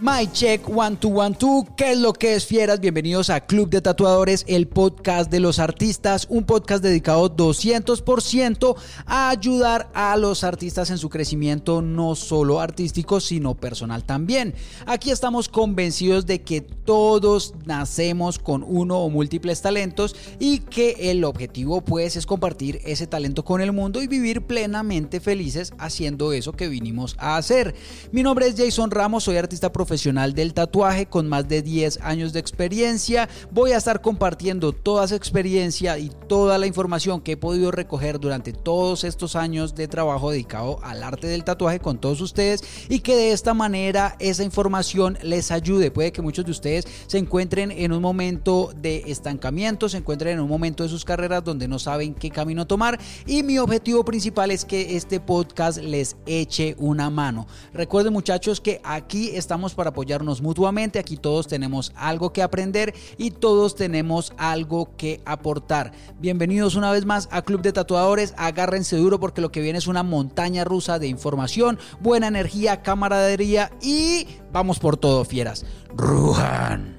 My Check One Two One Two, ¿qué es lo que es fieras? Bienvenidos a Club de Tatuadores, el podcast de los artistas, un podcast dedicado 200% a ayudar a los artistas en su crecimiento no solo artístico, sino personal también. Aquí estamos convencidos de que todos nacemos con uno o múltiples talentos y que el objetivo pues es compartir ese talento con el mundo y vivir plenamente felices haciendo eso que vinimos a hacer. Mi nombre es Jason Ramos, soy artista profesional profesional del tatuaje con más de 10 años de experiencia. Voy a estar compartiendo toda esa experiencia y toda la información que he podido recoger durante todos estos años de trabajo dedicado al arte del tatuaje con todos ustedes y que de esta manera esa información les ayude. Puede que muchos de ustedes se encuentren en un momento de estancamiento, se encuentren en un momento de sus carreras donde no saben qué camino tomar y mi objetivo principal es que este podcast les eche una mano. Recuerden muchachos que aquí estamos para apoyarnos mutuamente. Aquí todos tenemos algo que aprender y todos tenemos algo que aportar. Bienvenidos una vez más a Club de Tatuadores. Agárrense duro porque lo que viene es una montaña rusa de información, buena energía, camaradería y vamos por todo, fieras. Ruhan.